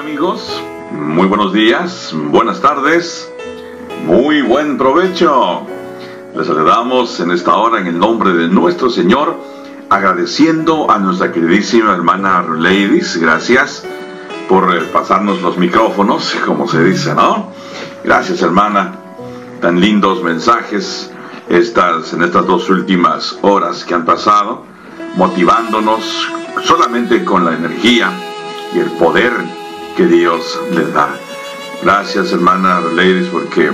amigos? Muy buenos días, buenas tardes, muy buen provecho. Les saludamos en esta hora en el nombre de nuestro Señor, agradeciendo a nuestra queridísima hermana Ladies, gracias por eh, pasarnos los micrófonos, como se dice, ¿no? Gracias hermana, tan lindos mensajes estas, en estas dos últimas horas que han pasado, motivándonos solamente con la energía y el poder que Dios les da. Gracias, hermana Ladies, porque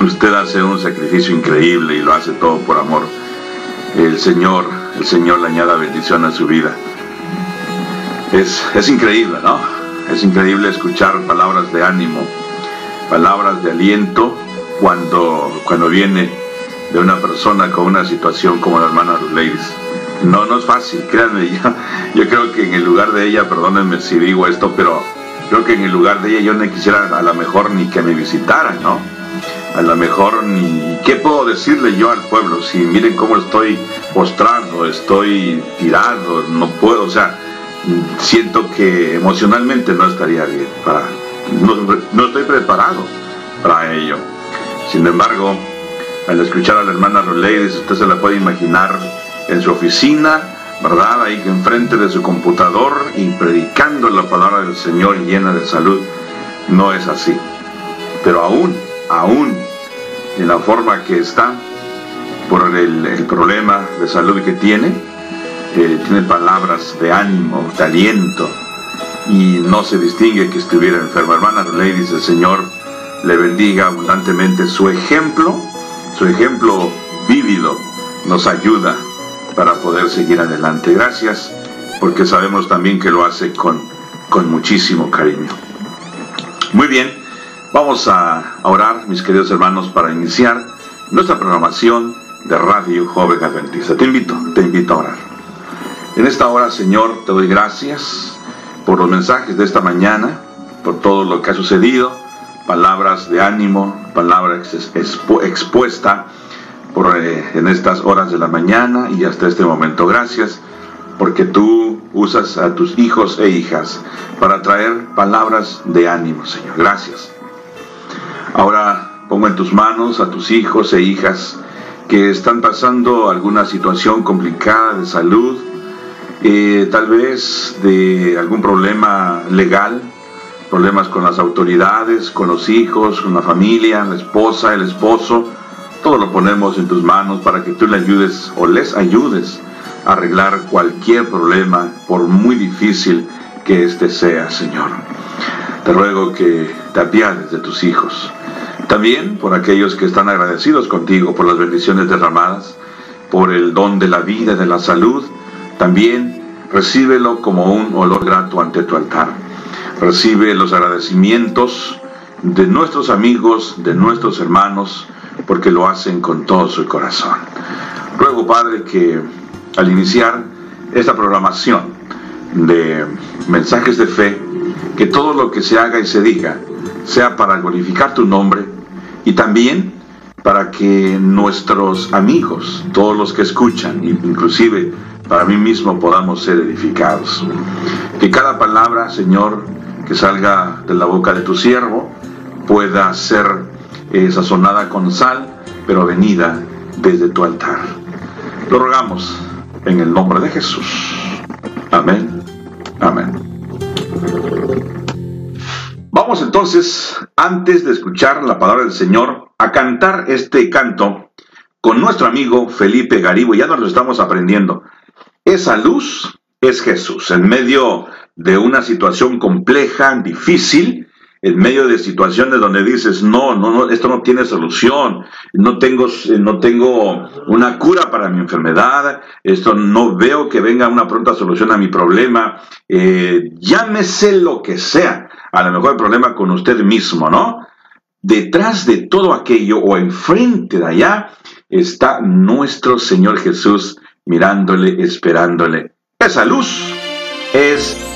usted hace un sacrificio increíble y lo hace todo por amor. El Señor, el Señor le añada bendición a su vida. Es, es increíble, ¿no? Es increíble escuchar palabras de ánimo, palabras de aliento cuando, cuando viene de una persona con una situación como la hermana Ladies no, no es fácil, créanme. Yo, creo que en el lugar de ella, perdónenme si digo esto, pero creo que en el lugar de ella yo no quisiera a lo mejor ni que me visitaran, ¿no? A lo mejor ni... ¿Qué puedo decirle yo al pueblo? Si miren cómo estoy postrando, estoy tirado, no puedo, o sea, siento que emocionalmente no estaría bien para... No, no estoy preparado para ello. Sin embargo, al escuchar a la hermana Roleides, usted se la puede imaginar en su oficina, ¿verdad? Ahí enfrente de su computador y predicando la palabra del Señor llena de salud. No es así. Pero aún, aún, en la forma que está, por el, problema de salud que tiene, eh, tiene palabras de ánimo, de aliento, y no se distingue que estuviera enferma. Hermana Ladies, el Señor le bendiga abundantemente su ejemplo, su ejemplo vívido nos ayuda para poder seguir adelante. Gracias, porque sabemos también que lo hace con, con muchísimo cariño. Muy bien, vamos a orar, mis queridos hermanos, para iniciar nuestra programación de Radio Joven Adventista. Te invito, te invito a orar. En esta hora, Señor, te doy gracias por los mensajes de esta mañana, por todo lo que ha sucedido, palabras de ánimo, palabras expuesta eh, en estas horas de la mañana y hasta este momento. Gracias porque tú usas a tus hijos e hijas para traer palabras de ánimo, Señor. Gracias. Ahora pongo en tus manos a tus hijos e hijas que están pasando alguna situación complicada de salud, eh, tal vez de algún problema legal, problemas con las autoridades, con los hijos, con la familia, la esposa, el esposo, todo lo ponemos en tus manos para que tú le ayudes o les ayudes a arreglar cualquier problema, por muy difícil que éste sea, Señor. Te ruego que te apiades de tus hijos. También por aquellos que están agradecidos contigo por las bendiciones derramadas, por el don de la vida, de la salud. También recíbelo como un olor grato ante tu altar. Recibe los agradecimientos de nuestros amigos, de nuestros hermanos, porque lo hacen con todo su corazón. Ruego, Padre, que al iniciar esta programación de mensajes de fe, que todo lo que se haga y se diga sea para glorificar tu nombre y también para que nuestros amigos, todos los que escuchan, inclusive para mí mismo, podamos ser edificados. Que cada palabra, Señor, que salga de la boca de tu siervo, pueda ser sazonada con sal, pero venida desde tu altar. Lo rogamos en el nombre de Jesús. Amén. Amén. Vamos entonces, antes de escuchar la palabra del Señor, a cantar este canto con nuestro amigo Felipe Garibo. Ya nos lo estamos aprendiendo. Esa luz es Jesús. En medio de una situación compleja, difícil, en medio de situaciones donde dices, no, no, no, esto no tiene solución, no tengo, no tengo una cura para mi enfermedad, esto no veo que venga una pronta solución a mi problema, eh, llámese lo que sea, a lo mejor el problema con usted mismo, ¿no? Detrás de todo aquello o enfrente de allá está nuestro Señor Jesús mirándole, esperándole. Esa luz es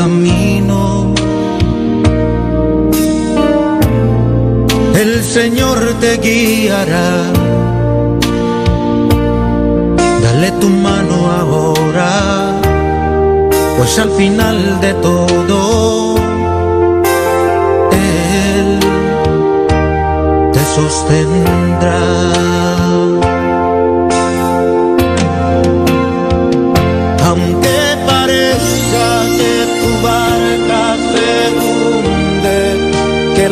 camino. El Señor te guiará. Dale tu mano ahora, pues al final de todo, Él te sostendrá.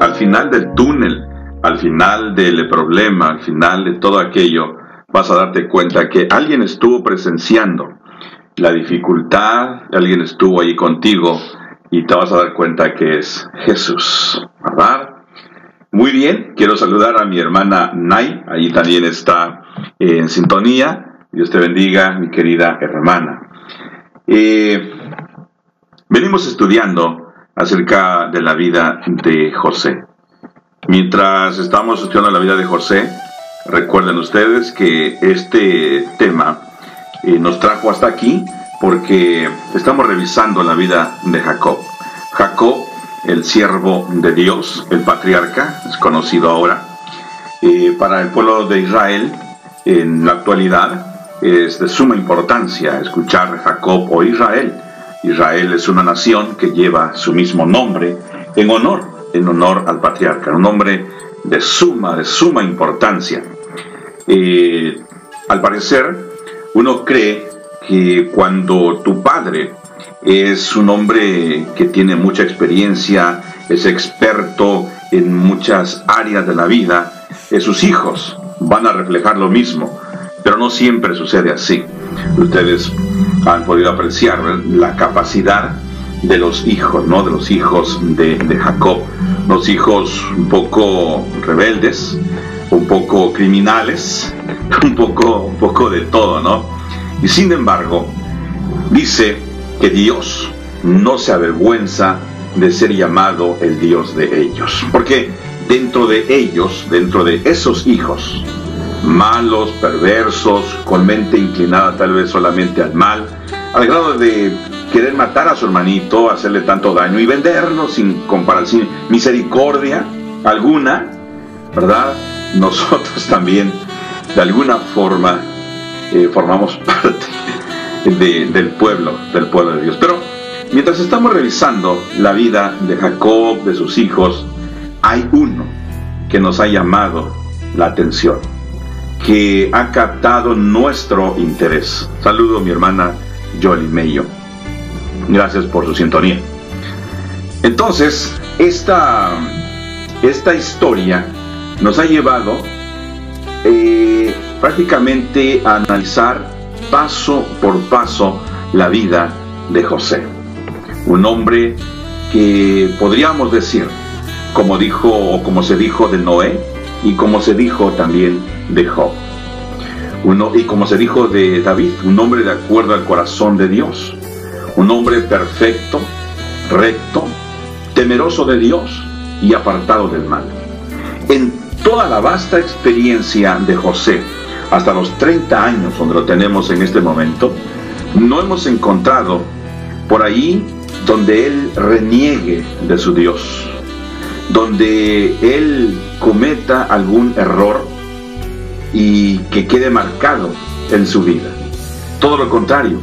Al final del túnel, al final del problema, al final de todo aquello, vas a darte cuenta que alguien estuvo presenciando la dificultad, alguien estuvo ahí contigo y te vas a dar cuenta que es Jesús, ¿verdad? Muy bien, quiero saludar a mi hermana Nay, ahí también está en sintonía. Dios te bendiga, mi querida hermana. Eh, venimos estudiando acerca de la vida de José. Mientras estamos estudiando la vida de José, recuerden ustedes que este tema nos trajo hasta aquí porque estamos revisando la vida de Jacob. Jacob, el siervo de Dios, el patriarca, es conocido ahora, para el pueblo de Israel en la actualidad, es de suma importancia escuchar Jacob o Israel. Israel es una nación que lleva su mismo nombre en honor, en honor al patriarca, un nombre de suma, de suma importancia. Al parecer, uno cree que cuando tu padre es un hombre que tiene mucha experiencia, es experto en muchas áreas de la vida, sus hijos van a reflejar lo mismo, pero no siempre sucede así. Ustedes han podido apreciar la capacidad de los hijos, ¿no? De los hijos de, de Jacob, los hijos un poco rebeldes, un poco criminales, un poco, un poco de todo, ¿no? Y sin embargo, dice que Dios no se avergüenza de ser llamado el Dios de ellos. Porque dentro de ellos, dentro de esos hijos, malos, perversos, con mente inclinada tal vez solamente al mal, al grado de querer matar a su hermanito, hacerle tanto daño y venderlo sin comparación, misericordia alguna, ¿verdad? Nosotros también, de alguna forma, eh, formamos parte del pueblo, del pueblo de Dios. Pero mientras estamos revisando la vida de Jacob, de sus hijos, hay uno que nos ha llamado la atención, que ha captado nuestro interés. Saludo a mi hermana Jolie Mayo. Gracias por su sintonía. Entonces, esta, esta historia nos ha llevado eh, prácticamente a analizar paso por paso la vida de José. Un hombre que podríamos decir, como dijo o como se dijo de Noé y como se dijo también de Job. Uno, y como se dijo de David, un hombre de acuerdo al corazón de Dios, un hombre perfecto, recto, temeroso de Dios y apartado del mal. Toda la vasta experiencia de José, hasta los 30 años donde lo tenemos en este momento, no hemos encontrado por ahí donde él reniegue de su Dios, donde él cometa algún error y que quede marcado en su vida. Todo lo contrario,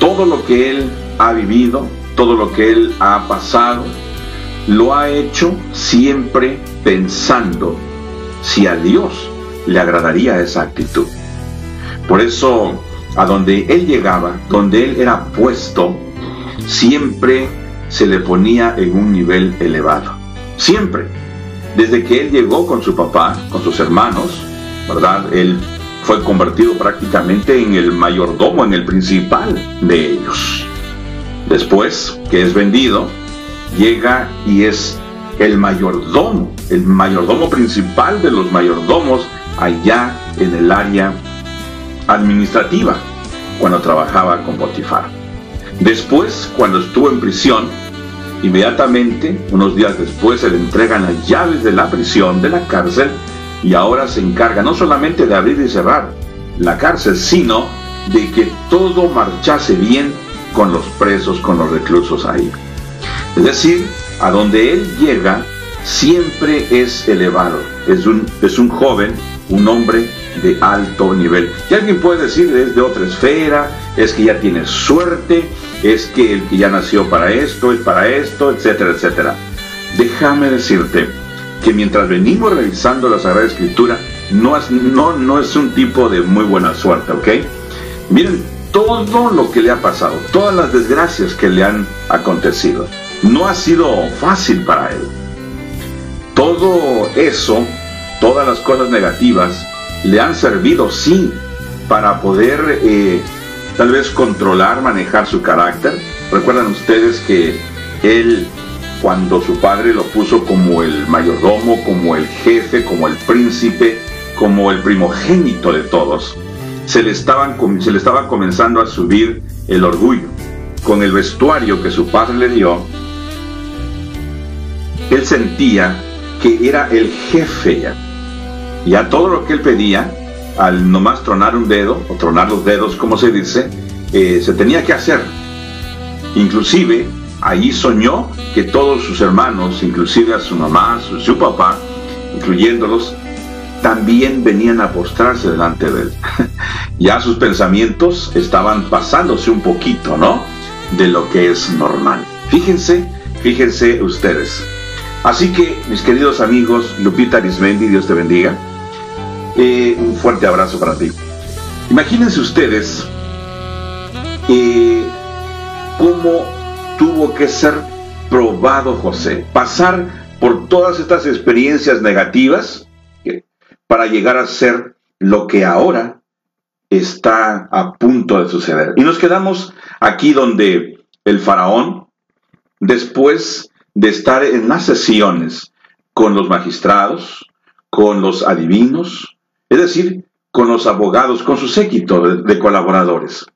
todo lo que él ha vivido, todo lo que él ha pasado, lo ha hecho siempre pensando si a Dios le agradaría esa actitud. Por eso, a donde él llegaba, donde él era puesto, siempre se le ponía en un nivel elevado. Siempre. Desde que él llegó con su papá, con sus hermanos, ¿verdad? Él fue convertido prácticamente en el mayordomo, en el principal de ellos. Después que es vendido, llega y es el mayordomo, el mayordomo principal de los mayordomos allá en el área administrativa, cuando trabajaba con Potifar. Después, cuando estuvo en prisión, inmediatamente, unos días después, se le entregan las llaves de la prisión, de la cárcel, y ahora se encarga no solamente de abrir y cerrar la cárcel, sino de que todo marchase bien con los presos, con los reclusos ahí. Es decir, a donde él llega siempre es elevado, es un, es un joven, un hombre de alto nivel. Y alguien puede decir es de otra esfera, es que ya tiene suerte, es que el que ya nació para esto, es para esto, etcétera, etcétera. Déjame decirte que mientras venimos revisando la Sagrada Escritura, no es, no, no es un tipo de muy buena suerte, ¿ok? Miren todo lo que le ha pasado, todas las desgracias que le han acontecido. No ha sido fácil para él. Todo eso, todas las cosas negativas, le han servido, sí, para poder eh, tal vez controlar, manejar su carácter. Recuerdan ustedes que él cuando su padre lo puso como el mayordomo, como el jefe, como el príncipe, como el primogénito de todos, se le, estaban, se le estaba comenzando a subir el orgullo. Con el vestuario que su padre le dio, él sentía que era el jefe ya. Y a todo lo que él pedía, al nomás tronar un dedo, o tronar los dedos, como se dice, eh, se tenía que hacer. Inclusive Allí soñó que todos sus hermanos, inclusive a su mamá, su, su papá, incluyéndolos, también venían a postrarse delante de él. Ya sus pensamientos estaban pasándose un poquito, ¿no? De lo que es normal. Fíjense, fíjense ustedes. Así que, mis queridos amigos, Lupita Arismendi, Dios te bendiga. Eh, un fuerte abrazo para ti. Imagínense ustedes eh, cómo tuvo que ser probado José, pasar por todas estas experiencias negativas para llegar a ser lo que ahora está a punto de suceder. Y nos quedamos aquí donde el faraón, después de estar en las sesiones con los magistrados, con los adivinos, es decir, con los abogados, con su séquito de, colaboradores.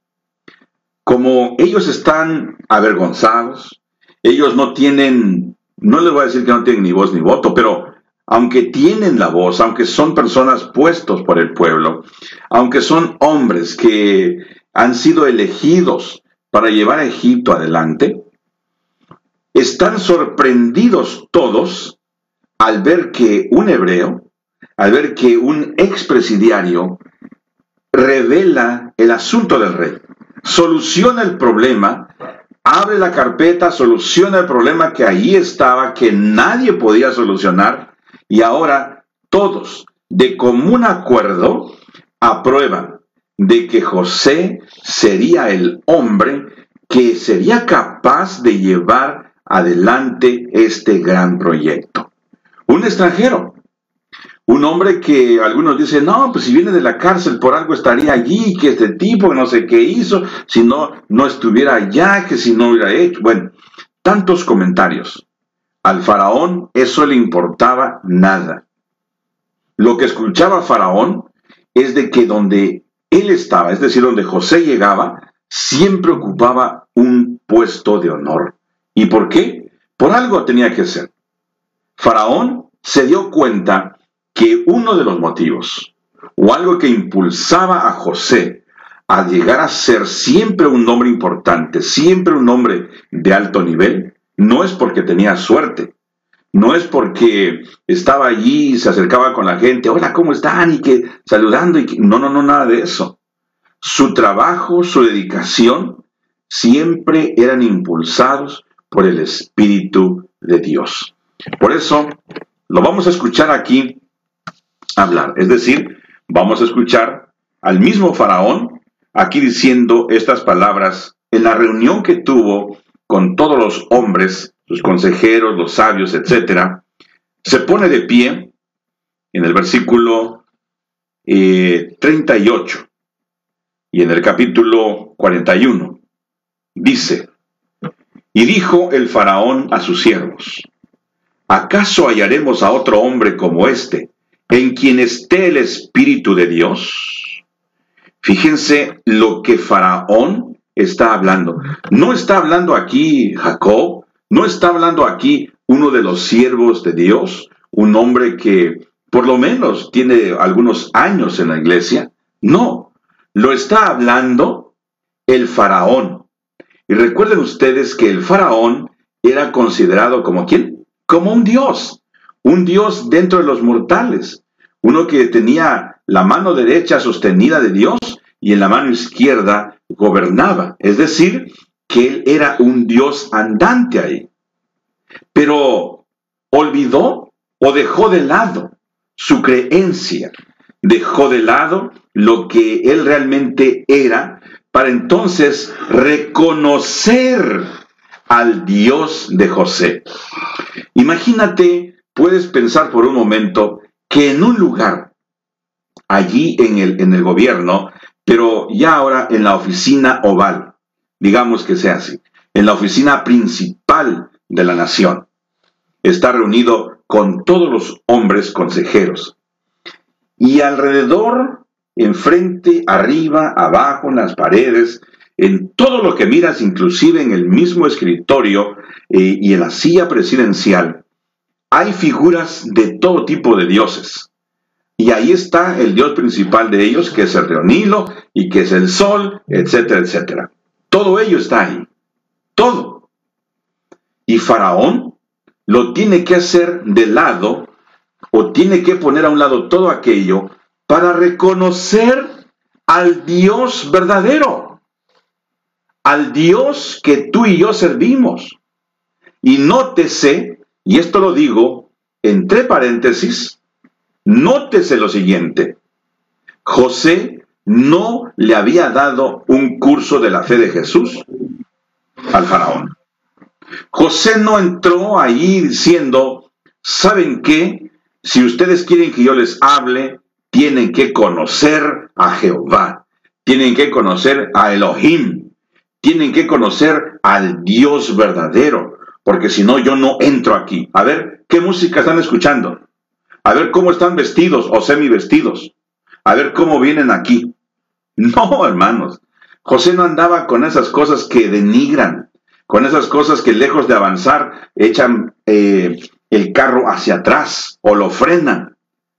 Como ellos están avergonzados, ellos no tienen, no les voy a decir que no tienen ni voz ni voto, pero aunque tienen la voz, aunque son personas puestos por el pueblo, aunque son hombres que han sido elegidos para llevar a Egipto adelante, están sorprendidos todos al ver que un hebreo, al ver que un expresidiario revela el asunto del rey, soluciona el problema, abre la carpeta, soluciona el problema que allí estaba, que nadie podía solucionar, y ahora todos, de común acuerdo, aprueban de que José sería el hombre que sería capaz de llevar adelante este gran proyecto. Un extranjero, un hombre que algunos dicen, no, pues si viene de la cárcel por algo estaría allí, que este tipo no sé qué hizo, si no, no estuviera allá, que si no hubiera hecho. Bueno, tantos comentarios. Al faraón eso le importaba nada. Lo que escuchaba faraón es de que donde él estaba, es decir, donde José llegaba, siempre ocupaba un puesto de honor. ¿Y por qué? Por algo tenía que ser. Faraón se dio cuenta que uno de los motivos, o algo que impulsaba a José a llegar a ser siempre un hombre importante, siempre un hombre de alto nivel, no es porque tenía suerte, no es porque estaba allí y se acercaba con la gente, hola, ¿cómo están? Y que saludando, y no, no, no, nada de eso. Su trabajo, su dedicación, siempre eran impulsados por el Espíritu de Dios. Por eso lo vamos a escuchar aquí hablar, es decir, vamos a escuchar al mismo faraón aquí diciendo estas palabras en la reunión que tuvo con todos los hombres, sus consejeros, los sabios, etc., se pone de pie en el versículo 38 eh, y en el capítulo 41. Dice, y dijo el faraón a sus siervos, ¿acaso hallaremos a otro hombre como este, en quien esté el Espíritu de Dios? Fíjense lo que faraón está hablando. No está hablando aquí Jacob, no está hablando aquí uno de los siervos de Dios, un hombre que por lo menos tiene algunos años en la iglesia. No, lo está hablando el faraón. Y recuerden ustedes que el faraón era considerado como quién? Como un dios, un dios dentro de los mortales, uno que tenía la mano derecha sostenida de Dios y en la mano izquierda gobernaba, es decir, que él era un Dios andante ahí. Pero olvidó o dejó de lado su creencia, dejó de lado lo que él realmente era para entonces reconocer al Dios de José. Imagínate, puedes pensar por un momento que en un lugar, allí en el, en el gobierno, pero ya ahora en la oficina oval, digamos que sea así, en la oficina principal de la nación, está reunido con todos los hombres consejeros. Y alrededor, enfrente, arriba, abajo, en las paredes, en todo lo que miras, inclusive en el mismo escritorio eh, y en la silla presidencial, hay figuras de todo tipo de dioses. Y ahí está el dios principal de ellos, que es el Reonilo y que es el sol, etcétera, etcétera. Todo ello está ahí. Todo. Y Faraón lo tiene que hacer de lado o tiene que poner a un lado todo aquello para reconocer al Dios verdadero, al Dios que tú y yo servimos. Y nótese, y esto lo digo entre paréntesis, nótese lo siguiente. José no le había dado un curso de la fe de Jesús al faraón. José no entró ahí diciendo, ¿saben qué? Si ustedes quieren que yo les hable, tienen que conocer a Jehová, tienen que conocer a Elohim, tienen que conocer al Dios verdadero, porque si no yo no entro aquí. A ver, ¿qué música están escuchando? A ver cómo están vestidos o semi vestidos. A ver cómo vienen aquí. No, hermanos. José no andaba con esas cosas que denigran, con esas cosas que lejos de avanzar echan eh, el carro hacia atrás o lo frenan.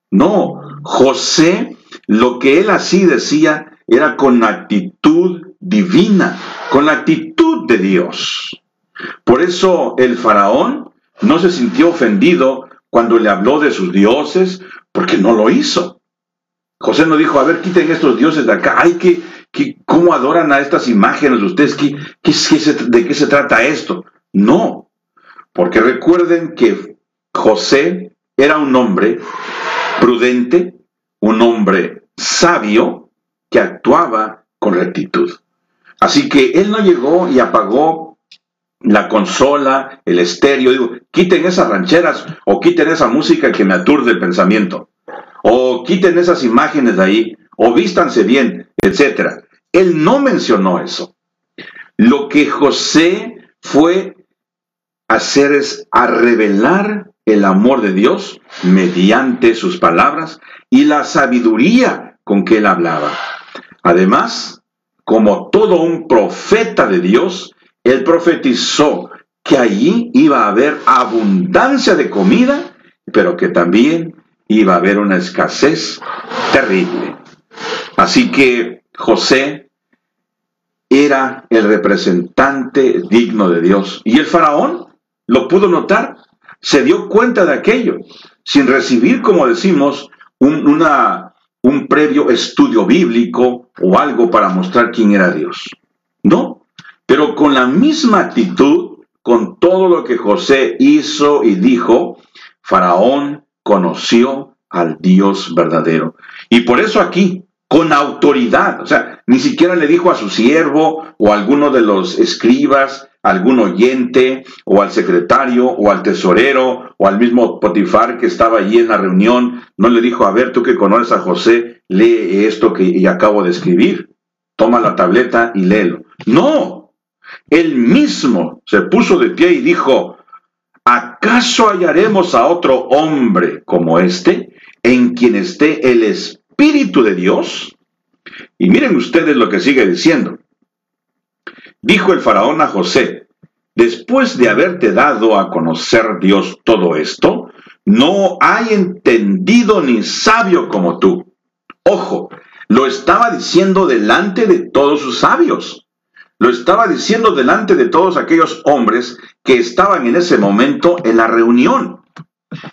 No, José lo que él así decía era con actitud divina, con la actitud de Dios. Por eso el faraón no se sintió ofendido cuando le habló de sus dioses, porque no lo hizo. José no dijo, a ver, quiten estos dioses de acá, ay, que, que ¿cómo adoran a estas imágenes ustedes? ¿Qué, qué, ¿De qué se trata esto? No, porque recuerden que José era un hombre prudente, un hombre sabio que actuaba con rectitud. Así que él no llegó y apagó la consola, el estéreo, digo, quiten esas rancheras o quiten esa música que me aturde el pensamiento, o quiten esas imágenes de ahí, o vístanse bien, etc. Él no mencionó eso. Lo que José fue hacer es a revelar el amor de Dios mediante sus palabras y la sabiduría con que él hablaba. Además, como todo un profeta de Dios, él profetizó que allí iba a haber abundancia de comida, pero que también iba a haber una escasez terrible. Así que José era el representante digno de Dios. Y el faraón lo pudo notar se dio cuenta de aquello, sin recibir, como decimos, un, un previo estudio bíblico o algo para mostrar quién era Dios. No, pero con la misma actitud, con todo lo que José hizo y dijo, Faraón conoció al Dios verdadero. Y por eso aquí, con autoridad, o sea, ni siquiera le dijo a su siervo o a alguno de los escribas, algún oyente o al secretario o al tesorero o al mismo Potifar que estaba allí en la reunión, no le dijo, a ver, tú que conoces a José, lee esto que acabo de escribir, toma la tableta y léelo. No, él mismo se puso de pie y dijo, ¿acaso hallaremos a otro hombre como este en quien esté el Espíritu de Dios? Y miren ustedes lo que sigue diciendo. Dijo el faraón a José, después de haberte dado a conocer Dios todo esto, no hay entendido ni sabio como tú. Ojo, lo estaba diciendo delante de todos sus sabios. Lo estaba diciendo delante de todos aquellos hombres que estaban en ese momento en la reunión.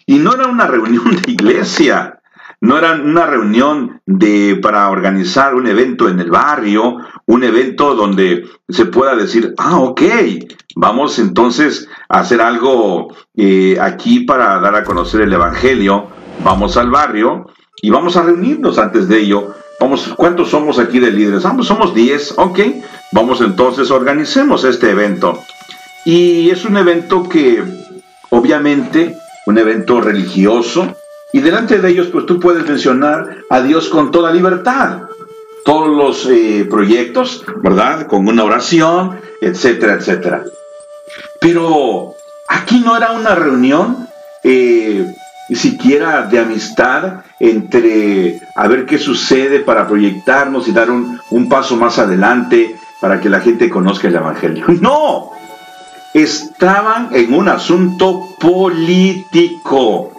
Y no era una reunión de iglesia, no era una reunión de, para organizar un evento en el barrio, un evento donde se pueda decir, ah, ok, vamos entonces a hacer algo eh, aquí para dar a conocer el Evangelio, vamos al barrio y vamos a reunirnos antes de ello. Vamos, ¿cuántos somos aquí de líderes? Ah, pues somos 10, ok, vamos entonces, organicemos este evento. Y es un evento que, obviamente, un evento religioso, y delante de ellos, pues tú puedes mencionar a Dios con toda libertad. Todos los eh, proyectos, ¿verdad? Con una oración, etcétera, etcétera. Pero aquí no era una reunión eh, ni siquiera de amistad entre a ver qué sucede para proyectarnos y dar un paso más adelante para que la gente conozca el Evangelio. No, estaban en un asunto político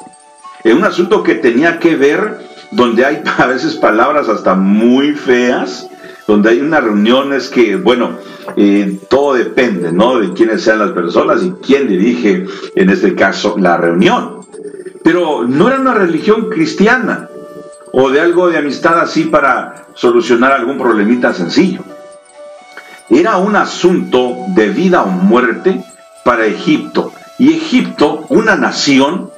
en un asunto que tenía que ver, donde hay a veces palabras hasta muy feas, donde hay unas reuniones que, bueno, eh, todo depende, ¿no? De quiénes sean las personas y quién dirige, en este caso, la reunión. Pero no era una religión cristiana o de algo de amistad así para solucionar algún problemita sencillo. Era un asunto de vida o muerte para Egipto. Y Egipto, una nación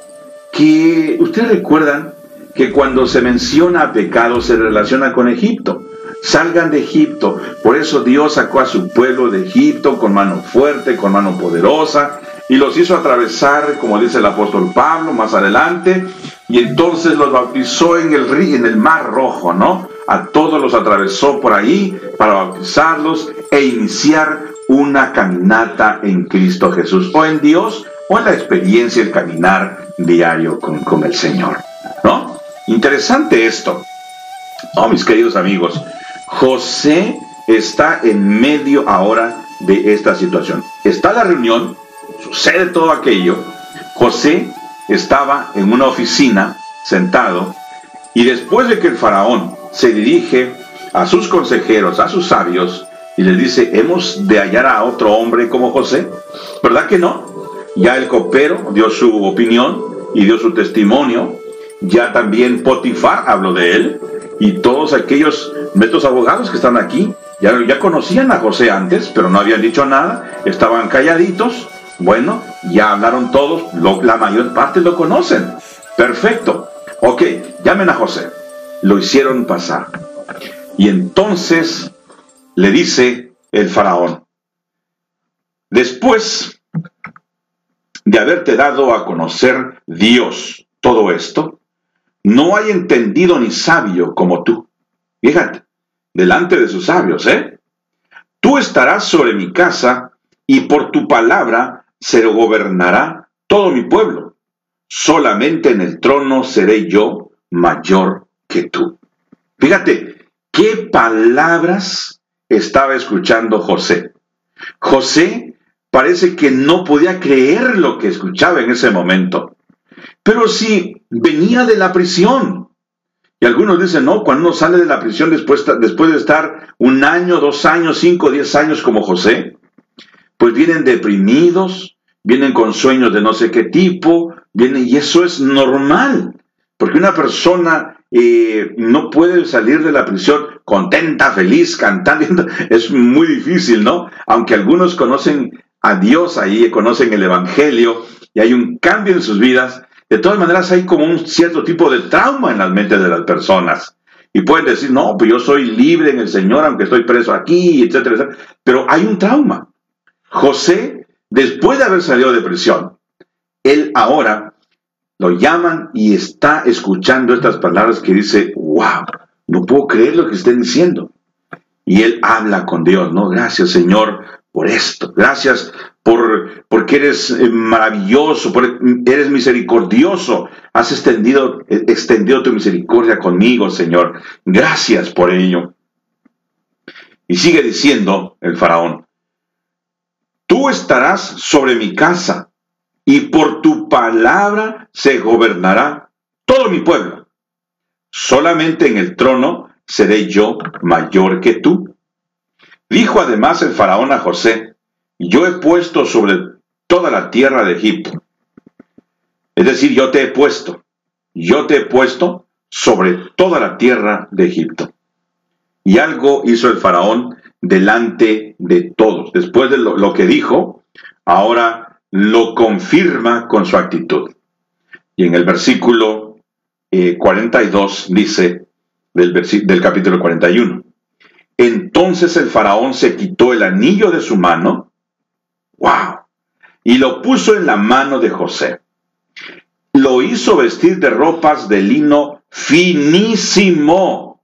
que ustedes recuerdan que cuando se menciona pecado se relaciona con Egipto. Salgan de Egipto. Por eso Dios sacó a su pueblo de Egipto con mano fuerte, con mano poderosa, y los hizo atravesar, como dice el apóstol Pablo más adelante, y entonces los bautizó en el, en el mar rojo, ¿no? A todos los atravesó por ahí para bautizarlos e iniciar una caminata en Cristo Jesús, o en Dios, o en la experiencia, el caminar diario con, con el Señor, ¿no? Interesante esto. Oh, mis queridos amigos, José está en medio ahora de esta situación. Está la reunión, sucede todo aquello. José estaba en una oficina sentado y después de que el faraón se dirige a sus consejeros, a sus sabios, y les dice, hemos de hallar a otro hombre como José, ¿verdad que no? Ya el copero dio su opinión y dio su testimonio, ya también Potifar habló de él, y todos aquellos, estos abogados que están aquí, ya, ya conocían a José antes, pero no habían dicho nada, estaban calladitos, bueno, ya hablaron todos, la mayor parte lo conocen. Perfecto. Ok, llamen a José. Lo hicieron pasar. Y entonces le dice el faraón, después de haberte dado a conocer Dios todo esto, no hay entendido ni sabio como tú. Fíjate, delante de sus sabios, ¿eh? Tú estarás sobre mi casa y por tu palabra se gobernará todo mi pueblo. Solamente en el trono seré yo mayor que tú. Fíjate, qué palabras estaba escuchando José. José parece que no podía creer lo que escuchaba en ese momento. Pero si venía de la prisión, y algunos dicen, no, cuando uno sale de la prisión después, después de estar un año, dos años, cinco, diez años como José, pues vienen deprimidos, vienen con sueños de no sé qué tipo, vienen, y eso es normal, porque una persona eh, no puede salir de la prisión contenta, feliz, cantando, es muy difícil, ¿no? Aunque algunos conocen a Dios ahí, conocen el Evangelio, y hay un cambio en sus vidas, de todas maneras hay como un cierto tipo de trauma en las mentes de las personas. Y pueden decir, no, pues yo soy libre en el Señor, aunque estoy preso aquí, etcétera, etcétera. Pero hay un trauma. José, después de haber salido de prisión, él ahora lo llaman y está escuchando estas palabras que dice, wow, no puedo creer lo que estén diciendo. Y él habla con Dios, ¿no? Gracias Señor por esto, gracias por, porque eres eh, maravilloso, eres misericordioso, has extendido, eh, extendido tu misericordia conmigo, Señor. Gracias por ello. Y sigue diciendo el faraón, tú estarás sobre mi casa y por tu palabra se gobernará todo mi pueblo. Solamente en el trono seré yo mayor que tú. Dijo además el faraón a José, yo he puesto sobre toda la tierra de Egipto. Es decir, yo te he puesto, yo te he puesto sobre toda la tierra de Egipto. Y algo hizo el faraón delante de todos. Después de lo, que dijo, ahora lo confirma con su actitud. Y en el versículo 42 eh, dice, del, del capítulo 41, entonces el faraón se quitó el anillo de su mano, wow, y lo puso en la mano de José. Lo hizo vestir de ropas de lino finísimo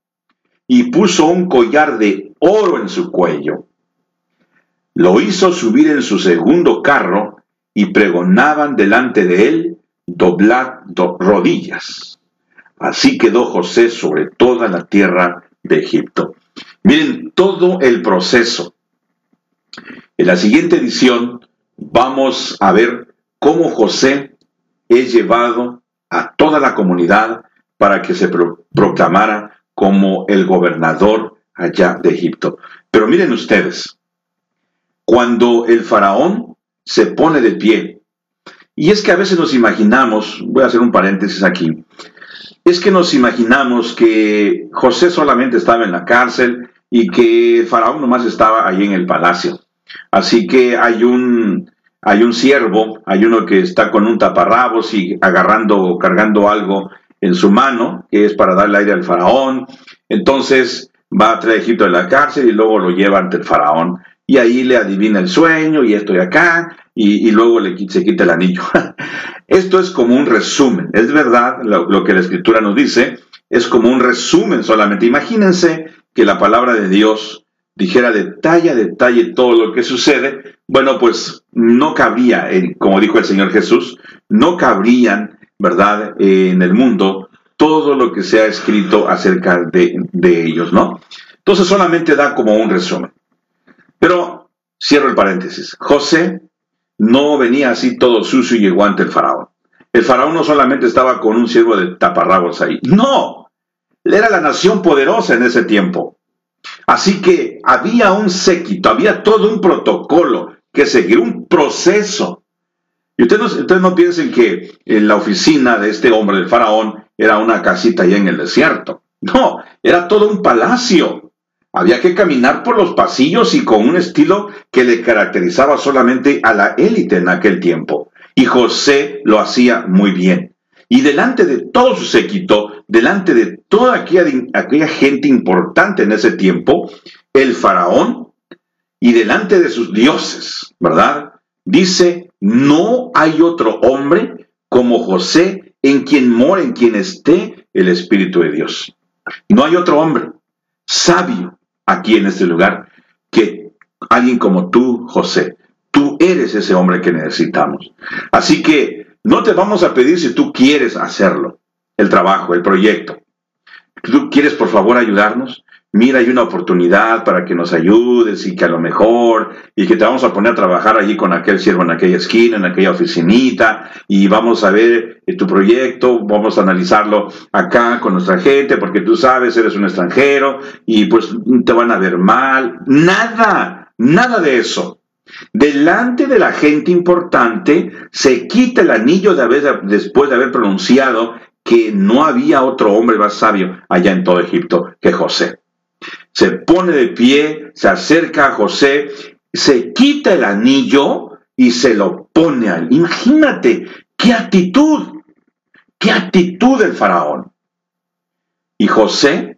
y puso un collar de oro en su cuello. Lo hizo subir en su segundo carro y pregonaban delante de él, doblad rodillas. Así quedó José sobre toda la tierra de Egipto. Miren todo el proceso. En la siguiente edición vamos a ver cómo José es llevado a toda la comunidad para que se proclamara como el gobernador allá de Egipto. Pero miren ustedes, cuando el faraón se pone de pie, y es que a veces nos imaginamos, voy a hacer un paréntesis aquí, es que nos imaginamos que José solamente estaba en la cárcel y que Faraón nomás estaba ahí en el palacio. Así que hay un, hay un siervo, hay uno que está con un taparrabos y agarrando, cargando algo en su mano, que es para darle aire al faraón. Entonces va a traer Egipto de la cárcel y luego lo lleva ante el faraón. Y ahí le adivina el sueño y estoy acá y, luego le, se quita el anillo. Esto es como un resumen. Es verdad lo, que la escritura nos dice, es como un resumen solamente. Imagínense que la palabra de Dios dijera detalle a detalle todo lo que sucede. Bueno, pues no cabría, como dijo el Señor Jesús, no cabrían, ¿verdad?, en el mundo todo lo que se ha escrito acerca de, de ellos, ¿no? Entonces solamente da como un resumen. Pero cierro el paréntesis. José no venía así todo sucio y llegó ante el faraón. El faraón no solamente estaba con un siervo de taparrabos ahí, no, era la nación poderosa en ese tiempo. Así que había un séquito, había todo un protocolo que seguir, un proceso. Y ustedes no, piensen que en la oficina de este hombre, del faraón, era una casita allá en el desierto. No, era todo un palacio. Había que caminar por los pasillos y con un estilo que le caracterizaba solamente a la élite en aquel tiempo. Y José lo hacía muy bien. Y delante de todo su séquito, delante de toda aquella, gente importante en ese tiempo, el faraón, y delante de sus dioses, ¿verdad? Dice, no hay otro hombre como José en quien mora, en quien esté el Espíritu de Dios. No hay otro hombre sabio, aquí en este lugar que alguien como tú, José. Tú eres ese hombre que necesitamos. Así que no te vamos a pedir si tú quieres hacerlo, el trabajo, el proyecto. ¿Tú quieres por favor ayudarnos? Mira, hay una oportunidad para que nos ayudes y que a lo mejor, y que te vamos a poner a trabajar allí con aquel siervo en aquella esquina, en aquella oficinita, y vamos a ver eh, tu proyecto, vamos a analizarlo acá con nuestra gente, porque tú sabes, eres un extranjero, y pues te van a ver mal. Nada, nada de eso. Delante de la gente importante se quita el anillo de haber, después de haber pronunciado que no había otro hombre más sabio allá en todo Egipto que José se pone de pie, se acerca a José, se quita el anillo y se lo pone a él. Imagínate qué actitud, qué actitud del faraón. Y José,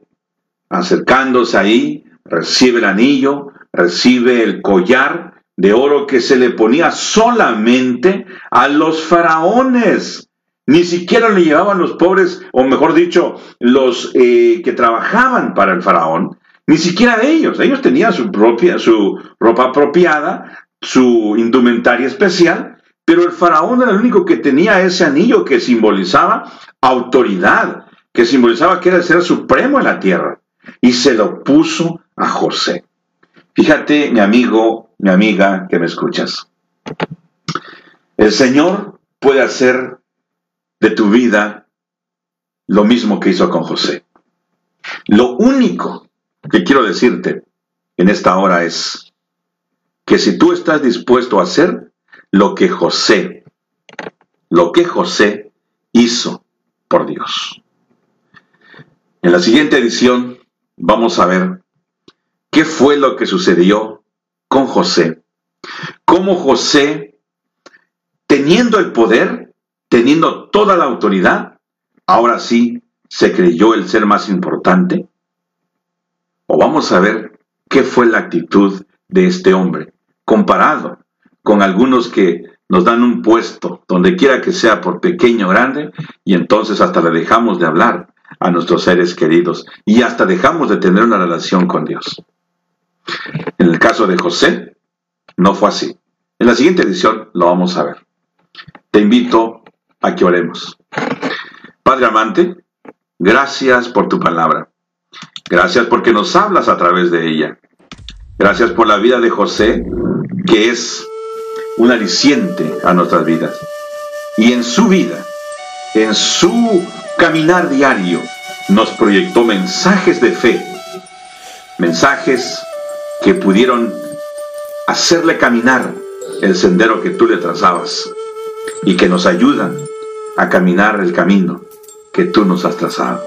acercándose ahí, recibe el anillo, recibe el collar de oro que se le ponía solamente a los faraones. Ni siquiera le llevaban los pobres, o mejor dicho, los eh, que trabajaban para el faraón, ni siquiera ellos. Ellos tenían su propia, su ropa apropiada, su indumentaria especial, pero el faraón era el único que tenía ese anillo que simbolizaba autoridad, que simbolizaba que era el ser supremo en la tierra. Y se lo puso a José. Fíjate, mi amigo, mi amiga, que me escuchas. El Señor puede hacer de tu vida lo mismo que hizo con José. Lo único que quiero decirte en esta hora es que si tú estás dispuesto a hacer lo que José, lo que José hizo por Dios. En la siguiente edición vamos a ver qué fue lo que sucedió con José. Cómo José, teniendo el poder, teniendo toda la autoridad, ahora sí se creyó el ser más importante o vamos a ver qué fue la actitud de este hombre, comparado con algunos que nos dan un puesto, donde quiera que sea, por pequeño o grande, y entonces hasta le dejamos de hablar a nuestros seres queridos y hasta dejamos de tener una relación con Dios. En el caso de José, no fue así. En la siguiente edición lo vamos a ver. Te invito a que oremos. Padre amante, gracias por tu palabra. Gracias porque nos hablas a través de ella. Gracias por la vida de José, que es un aliciente a nuestras vidas. Y en su vida, en su caminar diario, nos proyectó mensajes de fe, mensajes que pudieron hacerle caminar el sendero que tú le trazabas y que nos ayudan a caminar el camino que tú nos has trazado.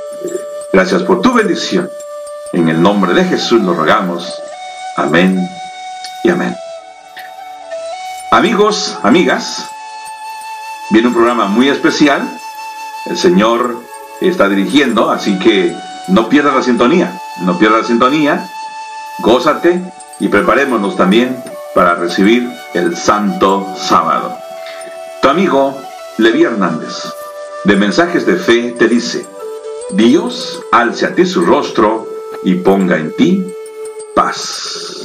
Gracias por tu bendición. En el nombre de Jesús lo rogamos. Amén y amén. Amigos, amigas, viene un programa muy especial. El Señor está dirigiendo, así que no pierdas la sintonía. No pierdas la sintonía. Gózate y preparémonos también para recibir el Santo Sábado. Tu amigo Levi Hernández, de Mensajes de Fe, te dice, Dios alce a ti su rostro y ponga en ti paz.